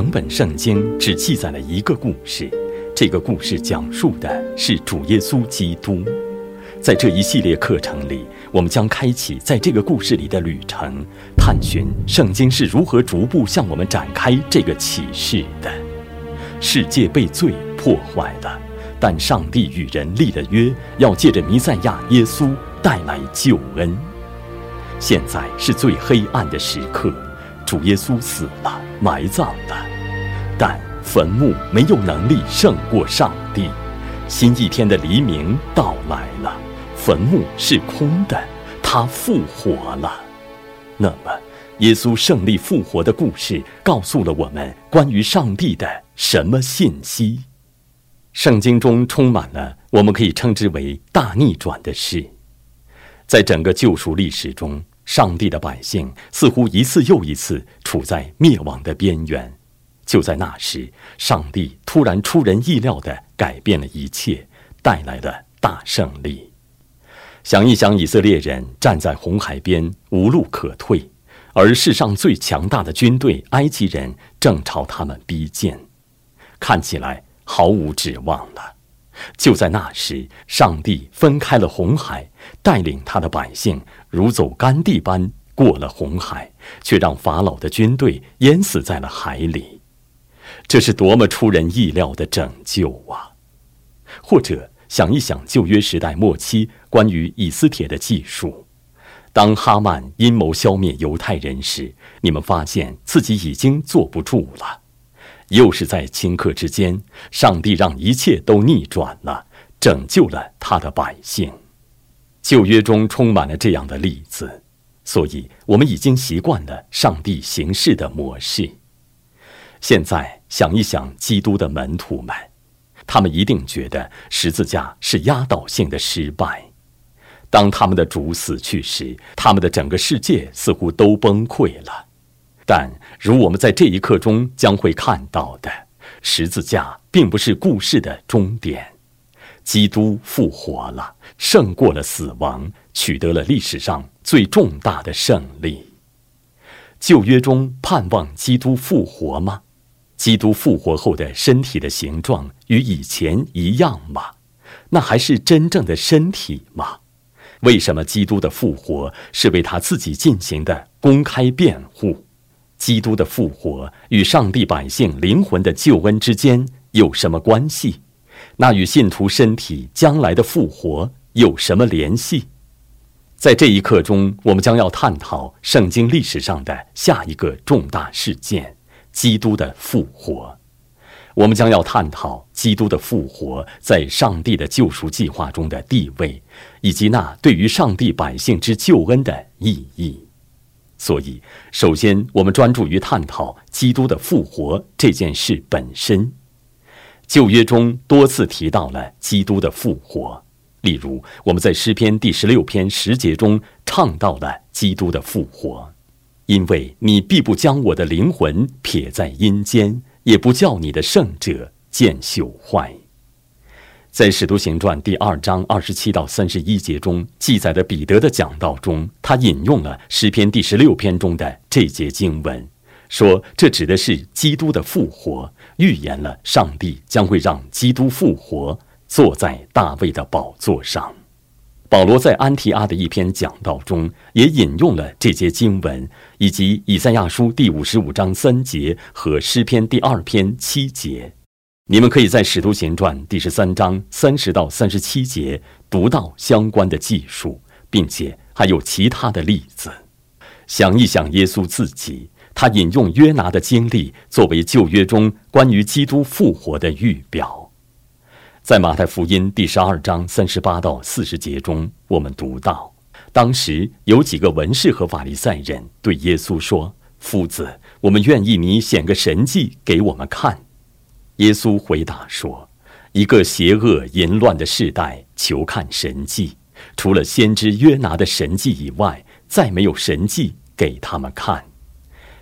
整本圣经只记载了一个故事，这个故事讲述的是主耶稣基督。在这一系列课程里，我们将开启在这个故事里的旅程，探寻圣经是如何逐步向我们展开这个启示的。世界被罪破坏了，但上帝与人立了约，要借着弥赛亚耶稣带来救恩。现在是最黑暗的时刻。主耶稣死了，埋葬了，但坟墓没有能力胜过上帝。新一天的黎明到来了，坟墓是空的，他复活了。那么，耶稣胜利复活的故事告诉了我们关于上帝的什么信息？圣经中充满了我们可以称之为大逆转的事，在整个救赎历史中。上帝的百姓似乎一次又一次处在灭亡的边缘。就在那时，上帝突然出人意料地改变了一切，带来了大胜利。想一想，以色列人站在红海边，无路可退，而世上最强大的军队——埃及人正朝他们逼近，看起来毫无指望了。就在那时，上帝分开了红海，带领他的百姓如走干地般过了红海，却让法老的军队淹死在了海里。这是多么出人意料的拯救啊！或者想一想旧约时代末期关于以斯帖的记述，当哈曼阴谋消灭犹太人时，你们发现自己已经坐不住了。又是在顷刻之间，上帝让一切都逆转了，拯救了他的百姓。旧约中充满了这样的例子，所以我们已经习惯了上帝行事的模式。现在想一想，基督的门徒们，他们一定觉得十字架是压倒性的失败。当他们的主死去时，他们的整个世界似乎都崩溃了。但如我们在这一刻中将会看到的，十字架并不是故事的终点。基督复活了，胜过了死亡，取得了历史上最重大的胜利。旧约中盼望基督复活吗？基督复活后的身体的形状与以前一样吗？那还是真正的身体吗？为什么基督的复活是为他自己进行的公开辩护？基督的复活与上帝百姓灵魂的救恩之间有什么关系？那与信徒身体将来的复活有什么联系？在这一刻中，我们将要探讨圣经历史上的下一个重大事件——基督的复活。我们将要探讨基督的复活在上帝的救赎计划中的地位，以及那对于上帝百姓之救恩的意义。所以，首先我们专注于探讨基督的复活这件事本身。旧约中多次提到了基督的复活，例如我们在诗篇第十六篇十节中唱到了基督的复活，因为你必不将我的灵魂撇在阴间，也不叫你的圣者见朽坏。在《使徒行传》第二章二十七到三十一节中记载的彼得的讲道中，他引用了诗篇第十六篇中的这节经文，说这指的是基督的复活，预言了上帝将会让基督复活，坐在大卫的宝座上。保罗在安提阿的一篇讲道中也引用了这些经文，以及以赛亚书第五十五章三节和诗篇第二篇七节。你们可以在《使徒行传》第十三章三十到三十七节读到相关的记述，并且还有其他的例子。想一想，耶稣自己，他引用约拿的经历作为旧约中关于基督复活的预表。在马太福音第十二章三十八到四十节中，我们读到，当时有几个文士和法利赛人对耶稣说：“夫子，我们愿意你显个神迹给我们看。”耶稣回答说：“一个邪恶淫乱的世代，求看神迹，除了先知约拿的神迹以外，再没有神迹给他们看。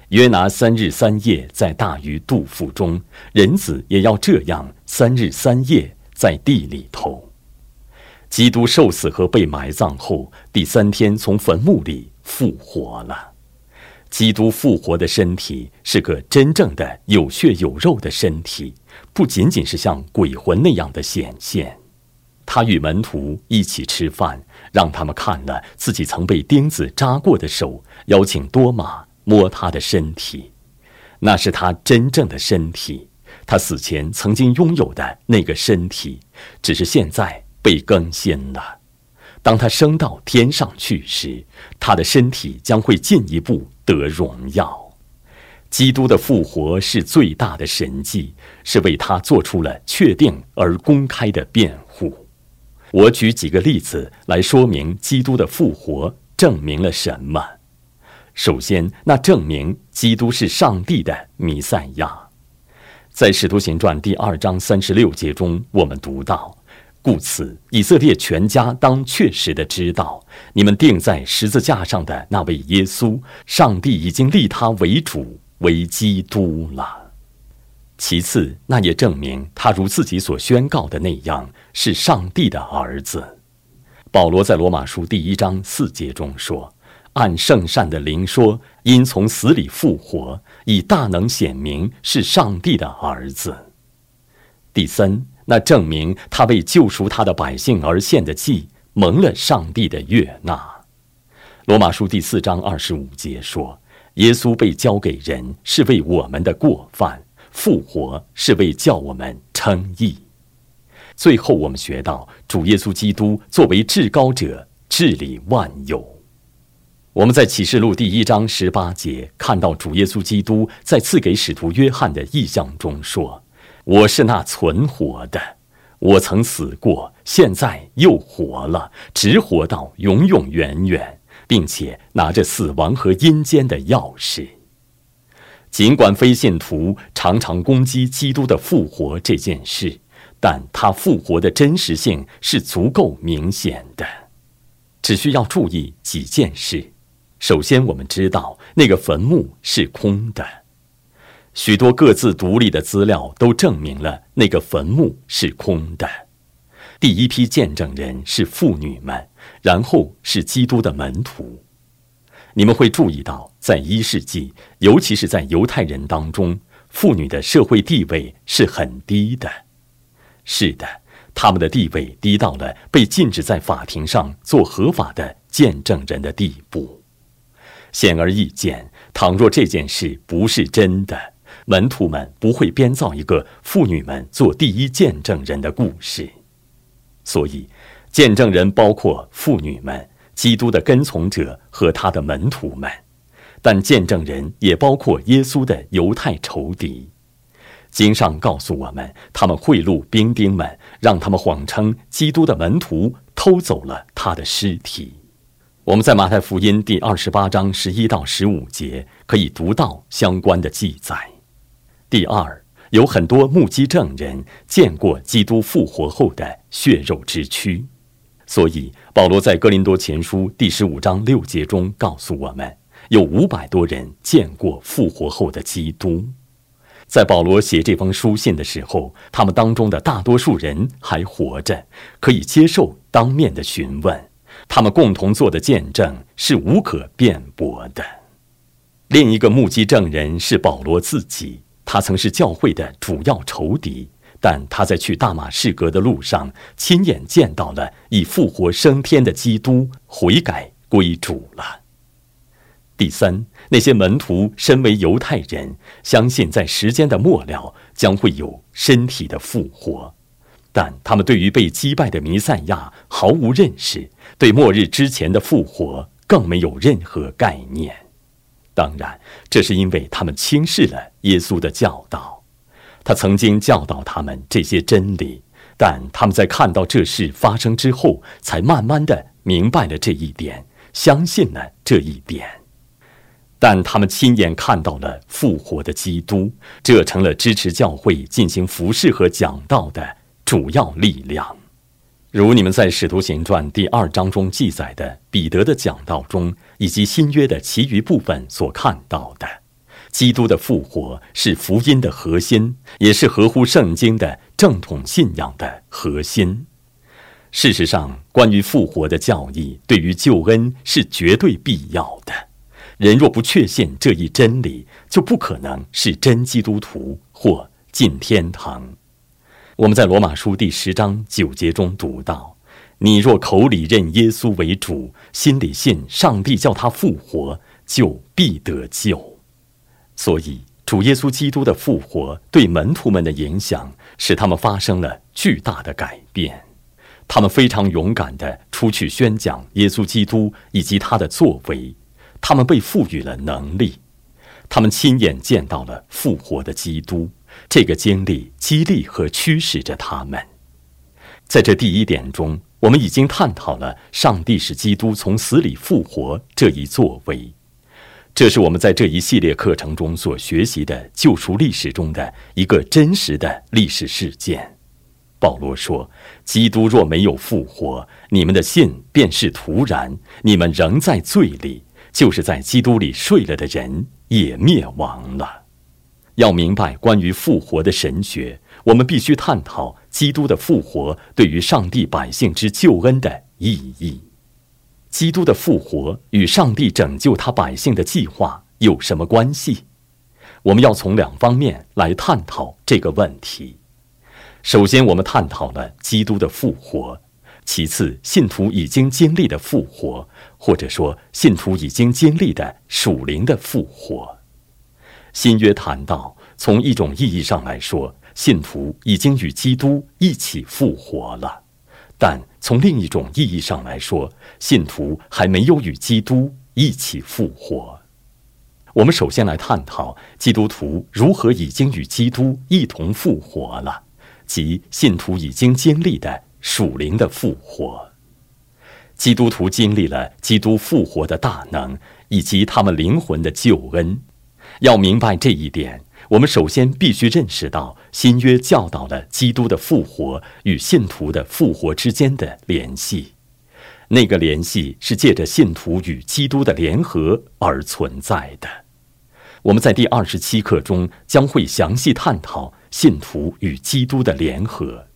约拿三日三夜在大鱼肚腹中，人子也要这样三日三夜在地里头。基督受死和被埋葬后，第三天从坟墓里复活了。基督复活的身体是个真正的有血有肉的身体，不仅仅是像鬼魂那样的显现。他与门徒一起吃饭，让他们看了自己曾被钉子扎过的手，邀请多马摸他的身体，那是他真正的身体，他死前曾经拥有的那个身体，只是现在被更新了。当他升到天上去时，他的身体将会进一步得荣耀。基督的复活是最大的神迹，是为他做出了确定而公开的辩护。我举几个例子来说明基督的复活证明了什么。首先，那证明基督是上帝的弥赛亚。在《使徒行传》第二章三十六节中，我们读到。故此，以色列全家当确实的知道，你们钉在十字架上的那位耶稣，上帝已经立他为主，为基督了。其次，那也证明他如自己所宣告的那样，是上帝的儿子。保罗在罗马书第一章四节中说：“按圣善的灵说，因从死里复活，以大能显明是上帝的儿子。”第三。那证明他为救赎他的百姓而献的祭蒙了上帝的悦纳。罗马书第四章二十五节说：“耶稣被交给人，是为我们的过犯；复活是为叫我们称义。”最后，我们学到主耶稣基督作为至高者治理万有。我们在启示录第一章十八节看到主耶稣基督在赐给使徒约翰的意象中说。我是那存活的，我曾死过，现在又活了，直活到永永远远，并且拿着死亡和阴间的钥匙。尽管非信徒常常攻击基督的复活这件事，但他复活的真实性是足够明显的。只需要注意几件事：首先，我们知道那个坟墓是空的。许多各自独立的资料都证明了那个坟墓是空的。第一批见证人是妇女们，然后是基督的门徒。你们会注意到，在一世纪，尤其是在犹太人当中，妇女的社会地位是很低的。是的，他们的地位低到了被禁止在法庭上做合法的见证人的地步。显而易见，倘若这件事不是真的，门徒们不会编造一个妇女们做第一见证人的故事，所以，见证人包括妇女们、基督的跟从者和他的门徒们，但见证人也包括耶稣的犹太仇敌。经上告诉我们，他们贿赂兵丁们，让他们谎称基督的门徒偷走了他的尸体。我们在马太福音第二十八章十一到十五节可以读到相关的记载。第二，有很多目击证人见过基督复活后的血肉之躯，所以保罗在哥林多前书第十五章六节中告诉我们，有五百多人见过复活后的基督。在保罗写这封书信的时候，他们当中的大多数人还活着，可以接受当面的询问。他们共同做的见证是无可辩驳的。另一个目击证人是保罗自己。他曾是教会的主要仇敌，但他在去大马士革的路上，亲眼见到了已复活升天的基督，悔改归主了。第三，那些门徒身为犹太人，相信在时间的末了将会有身体的复活，但他们对于被击败的弥赛亚毫无认识，对末日之前的复活更没有任何概念。当然，这是因为他们轻视了耶稣的教导。他曾经教导他们这些真理，但他们在看到这事发生之后，才慢慢的明白了这一点，相信了这一点。但他们亲眼看到了复活的基督，这成了支持教会进行服饰和讲道的主要力量。如你们在《使徒行传》第二章中记载的彼得的讲道中，以及新约的其余部分所看到的，基督的复活是福音的核心，也是合乎圣经的正统信仰的核心。事实上，关于复活的教义对于救恩是绝对必要的。人若不确信这一真理，就不可能是真基督徒或进天堂。我们在罗马书第十章九节中读到：“你若口里认耶稣为主，心里信上帝叫他复活，就必得救。”所以，主耶稣基督的复活对门徒们的影响，使他们发生了巨大的改变。他们非常勇敢地出去宣讲耶稣基督以及他的作为，他们被赋予了能力，他们亲眼见到了复活的基督。这个经历激励和驱使着他们。在这第一点中，我们已经探讨了上帝使基督从死里复活这一作为，这是我们在这一系列课程中所学习的救赎历史中的一个真实的历史事件。保罗说：“基督若没有复活，你们的信便是徒然；你们仍在罪里，就是在基督里睡了的人也灭亡了。”要明白关于复活的神学，我们必须探讨基督的复活对于上帝百姓之救恩的意义。基督的复活与上帝拯救他百姓的计划有什么关系？我们要从两方面来探讨这个问题。首先，我们探讨了基督的复活；其次，信徒已经经历的复活，或者说信徒已经经历的属灵的复活。新约谈到，从一种意义上来说，信徒已经与基督一起复活了；但从另一种意义上来说，信徒还没有与基督一起复活。我们首先来探讨基督徒如何已经与基督一同复活了。即信徒已经经历的属灵的复活，基督徒经历了基督复活的大能以及他们灵魂的救恩。要明白这一点，我们首先必须认识到新约教导了基督的复活与信徒的复活之间的联系。那个联系是借着信徒与基督的联合而存在的。我们在第二十七课中将会详细探讨。信徒与基督的联合，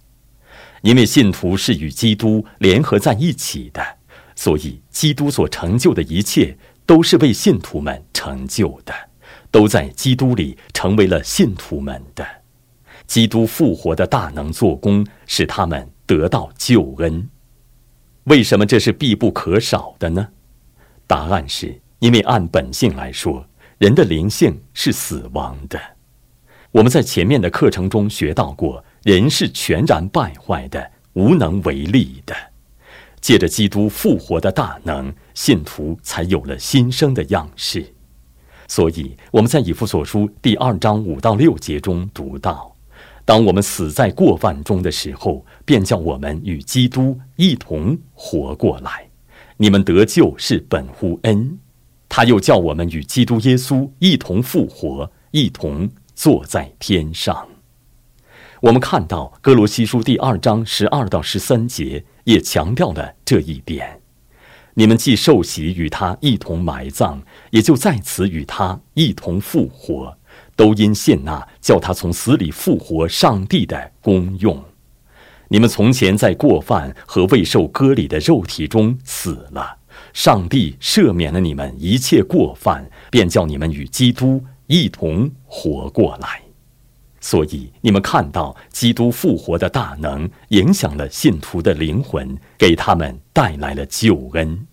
因为信徒是与基督联合在一起的，所以基督所成就的一切都是为信徒们成就的，都在基督里成为了信徒们的。基督复活的大能做工，使他们得到救恩。为什么这是必不可少的呢？答案是因为按本性来说，人的灵性是死亡的。我们在前面的课程中学到过，人是全然败坏的，无能为力的。借着基督复活的大能，信徒才有了新生的样式。所以我们在以弗所书第二章五到六节中读到：“当我们死在过犯中的时候，便叫我们与基督一同活过来。你们得救是本乎恩，他又叫我们与基督耶稣一同复活，一同。”坐在天上，我们看到哥罗西书第二章十二到十三节也强调了这一点。你们既受洗与他一同埋葬，也就在此与他一同复活，都因信那叫他从死里复活上帝的功用。你们从前在过犯和未受割礼的肉体中死了，上帝赦免了你们一切过犯，便叫你们与基督。一同活过来，所以你们看到基督复活的大能影响了信徒的灵魂，给他们带来了救恩。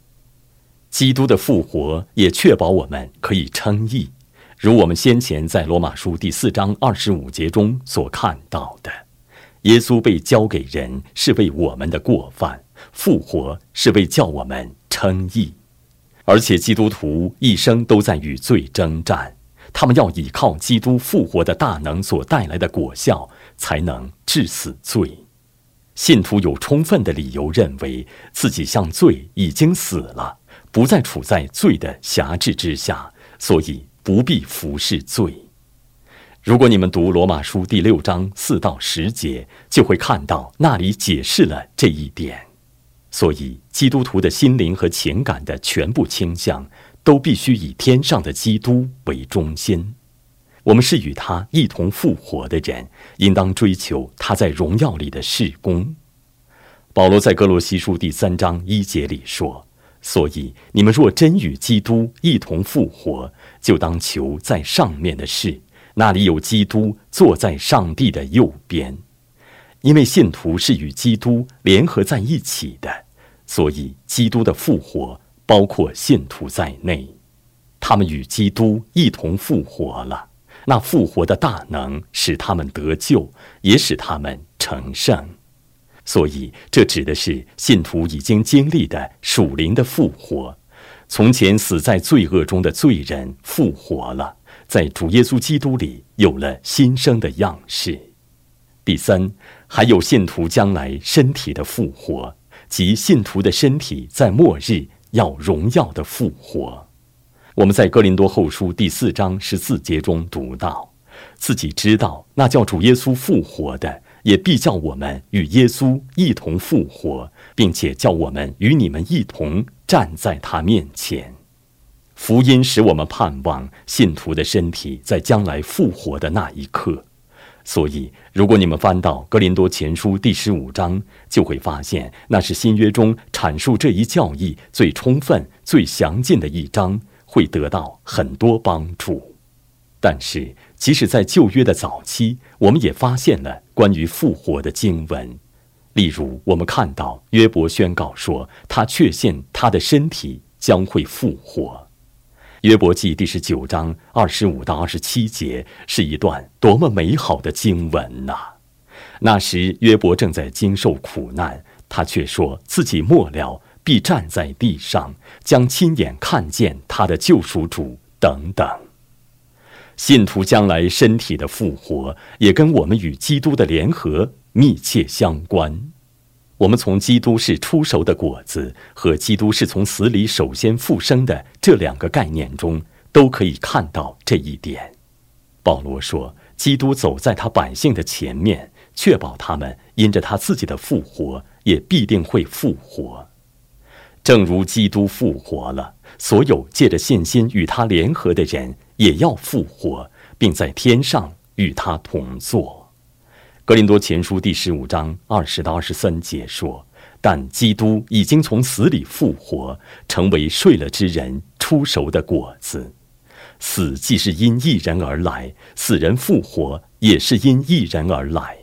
基督的复活也确保我们可以称义，如我们先前在罗马书第四章二十五节中所看到的，耶稣被交给人是为我们的过犯，复活是为叫我们称义，而且基督徒一生都在与罪征战。他们要依靠基督复活的大能所带来的果效，才能致死罪。信徒有充分的理由认为自己向罪已经死了，不再处在罪的辖制之下，所以不必服侍罪。如果你们读罗马书第六章四到十节，就会看到那里解释了这一点。所以，基督徒的心灵和情感的全部倾向。都必须以天上的基督为中心。我们是与他一同复活的人，应当追求他在荣耀里的事工。保罗在哥罗西书第三章一节里说：“所以你们若真与基督一同复活，就当求在上面的事，那里有基督坐在上帝的右边。因为信徒是与基督联合在一起的，所以基督的复活包括信徒在内。他们与基督一同复活了，那复活的大能使他们得救，也使他们成圣。所以，这指的是信徒已经经历的属灵的复活。从前死在罪恶中的罪人复活了，在主耶稣基督里有了新生的样式。第三，还有信徒将来身体的复活，即信徒的身体在末日要荣耀的复活。我们在哥林多后书第四章十四节中读到，自己知道那叫主耶稣复活的，也必叫我们与耶稣一同复活，并且叫我们与你们一同站在他面前。福音使我们盼望信徒的身体在将来复活的那一刻。所以，如果你们翻到格林多前书第十五章，就会发现那是新约中阐述这一教义最充分、最详尽的一章。会得到很多帮助，但是即使在旧约的早期，我们也发现了关于复活的经文。例如，我们看到约伯宣告说，他确信他的身体将会复活。约伯记第十九章二十五到二十七节是一段多么美好的经文呐！那时约伯正在经受苦难，他却说自己末了。必站在地上，将亲眼看见他的救赎主等等。信徒将来身体的复活，也跟我们与基督的联合密切相关。我们从基督是出熟的果子和基督是从死里首先复生的这两个概念中，都可以看到这一点。保罗说：“基督走在他百姓的前面，确保他们因着他自己的复活，也必定会复活。”正如基督复活了，所有借着信心与他联合的人也要复活，并在天上与他同坐。格林多前书第十五章二十到二十三节说：“但基督已经从死里复活，成为睡了之人出熟的果子。死既是因一人而来，死人复活也是因一人而来。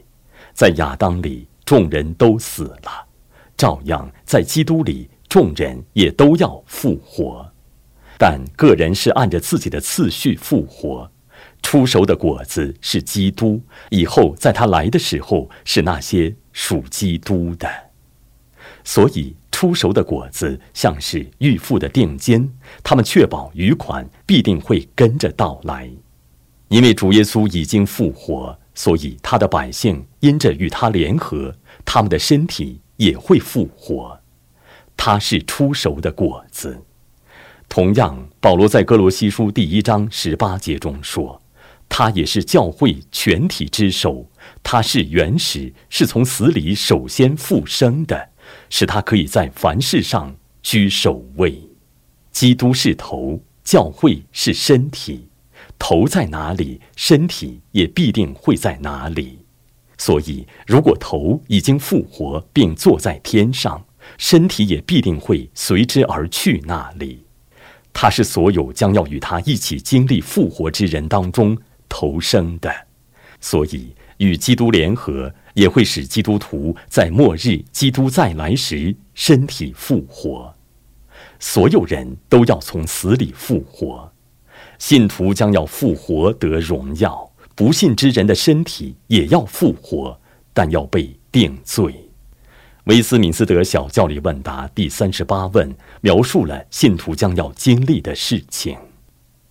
在亚当里，众人都死了；照样在基督里。”众人也都要复活，但个人是按着自己的次序复活。出熟的果子是基督，以后在他来的时候是那些属基督的。所以，出熟的果子像是预付的定金，他们确保余款必定会跟着到来。因为主耶稣已经复活，所以他的百姓因着与他联合，他们的身体也会复活。他是出熟的果子。同样，保罗在哥罗西书第一章十八节中说：“他也是教会全体之首，他是原始，是从死里首先复生的，使他可以在凡事上居首位。基督是头，教会是身体，头在哪里，身体也必定会在哪里。所以，如果头已经复活并坐在天上。”身体也必定会随之而去那里，他是所有将要与他一起经历复活之人当中投生的，所以与基督联合，也会使基督徒在末日基督再来时身体复活。所有人都要从死里复活，信徒将要复活得荣耀，不信之人的身体也要复活，但要被定罪。威斯敏斯德小教理问答第三十八问描述了信徒将要经历的事情。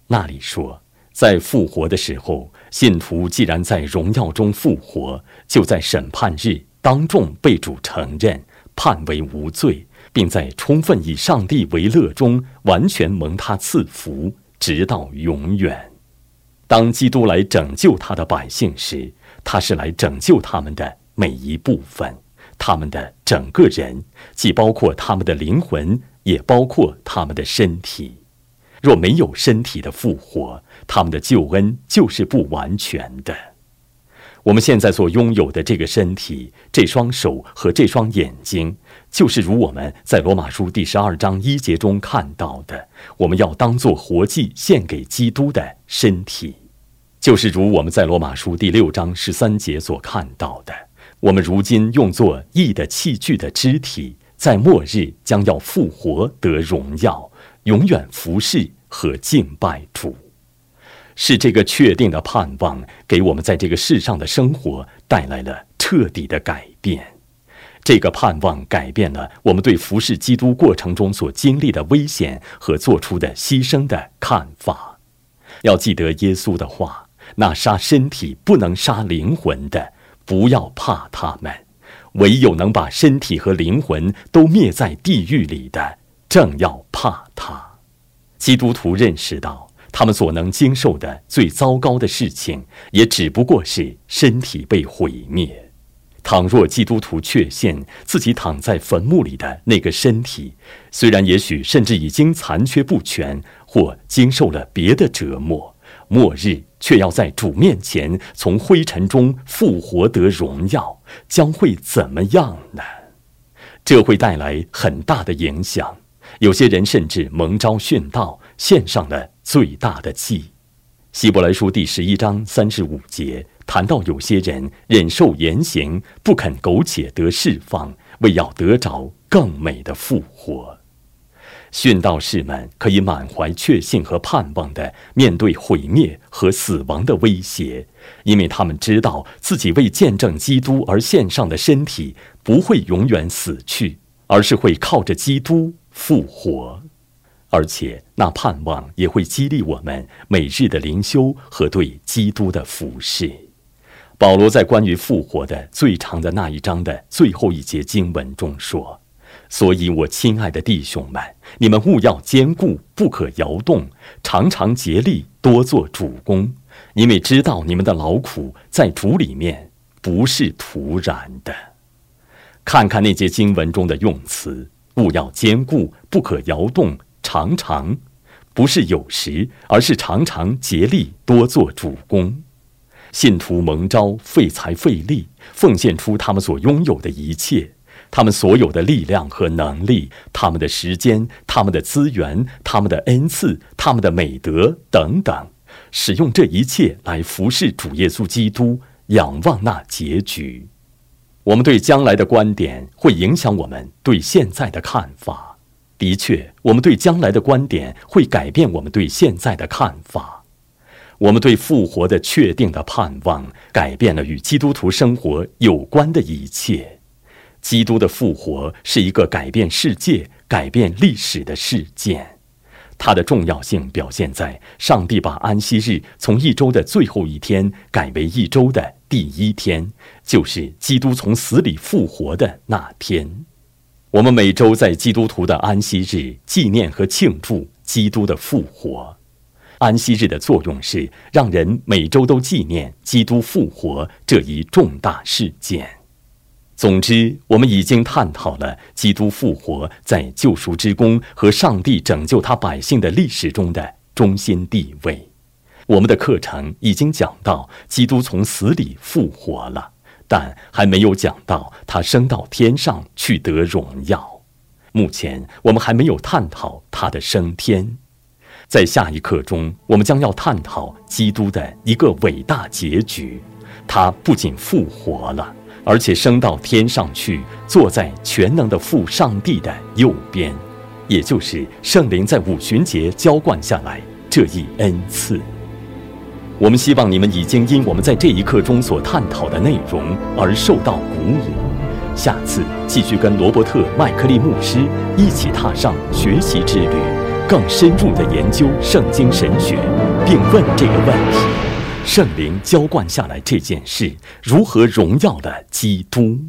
那里说，在复活的时候，信徒既然在荣耀中复活，就在审判日当众被主承认，判为无罪，并在充分以上帝为乐中完全蒙他赐福，直到永远。当基督来拯救他的百姓时，他是来拯救他们的每一部分。他们的整个人，既包括他们的灵魂，也包括他们的身体。若没有身体的复活，他们的救恩就是不完全的。我们现在所拥有的这个身体、这双手和这双眼睛，就是如我们在罗马书第十二章一节中看到的，我们要当做活祭献给基督的身体；就是如我们在罗马书第六章十三节所看到的，我们如今用作义的器具的肢体，在末日将要复活得荣耀，永远服侍和敬拜主。是这个确定的盼望，给我们在这个世上的生活带来了彻底的改变。这个盼望改变了我们对服侍基督过程中所经历的危险和做出的牺牲的看法。要记得耶稣的话：“那杀身体不能杀灵魂的，不要怕他们；唯有能把身体和灵魂都灭在地狱里的，正要怕他。”基督徒认识到。他们所能经受的最糟糕的事情，也只不过是身体被毁灭。倘若基督徒确信自己躺在坟墓里的那个身体，虽然也许甚至已经残缺不全，或经受了别的折磨，末日却要在主面前从灰尘中复活得荣耀，将会怎么样呢？这会带来很大的影响。有些人甚至蒙召殉道，献上了。最大的祭，希伯来书第十一章三十五节谈到，有些人忍受严刑，不肯苟且得释放，为要得着更美的复活。殉道士们可以满怀确信和盼望的面对毁灭和死亡的威胁，因为他们知道自己为见证基督而献上的身体不会永远死去，而是会靠着基督复活。而且，那盼望也会激励我们每日的灵修和对基督的服侍。保罗在关于复活的最长的那一章的最后一节经文中说：“所以我亲爱的弟兄们，你们务要坚固，不可摇动，常常竭力多做主公，因为知道你们的劳苦在主里面不是徒然的。”看看那节经文中的用词：“务要坚固，不可摇动。”常常，不是有时，而是常常竭力多做主公。信徒蒙召，费财费力，奉献出他们所拥有的一切，他们所有的力量和能力，他们的时间，他们的资源，他们的恩赐，他们的美德等等，使用这一切来服侍主耶稣基督，仰望那结局。我们对将来的观点，会影响我们对现在的看法。的确，我们对将来的观点会改变我们对现在的看法。我们对复活的确定的盼望，改变了与基督徒生活有关的一切。基督的复活是一个改变世界、改变历史的事件。它的重要性表现在上帝把安息日从一周的最后一天改为一周的第一天，就是基督从死里复活的那天。我们每周在基督徒的安息日纪念和庆祝基督的复活。安息日的作用是让人每周都纪念基督复活这一重大事件。总之，我们已经探讨了基督复活在救赎之功和上帝拯救他百姓的历史中的中心地位。我们的课程已经讲到，基督从死里复活了。但还没有讲到他升到天上去得荣耀。目前我们还没有探讨他的升天。在下一课中，我们将要探讨基督的一个伟大结局。他不仅复活了，而且升到天上去，坐在全能的父上帝的右边，也就是圣灵在五旬节浇灌下来这一恩赐。我们希望你们已经因我们在这一课中所探讨的内容而受到鼓舞。下次继续跟罗伯特·麦克利牧师一起踏上学习之旅，更深入的研究圣经神学，并问这个问题：圣灵浇灌下来这件事如何荣耀的基督？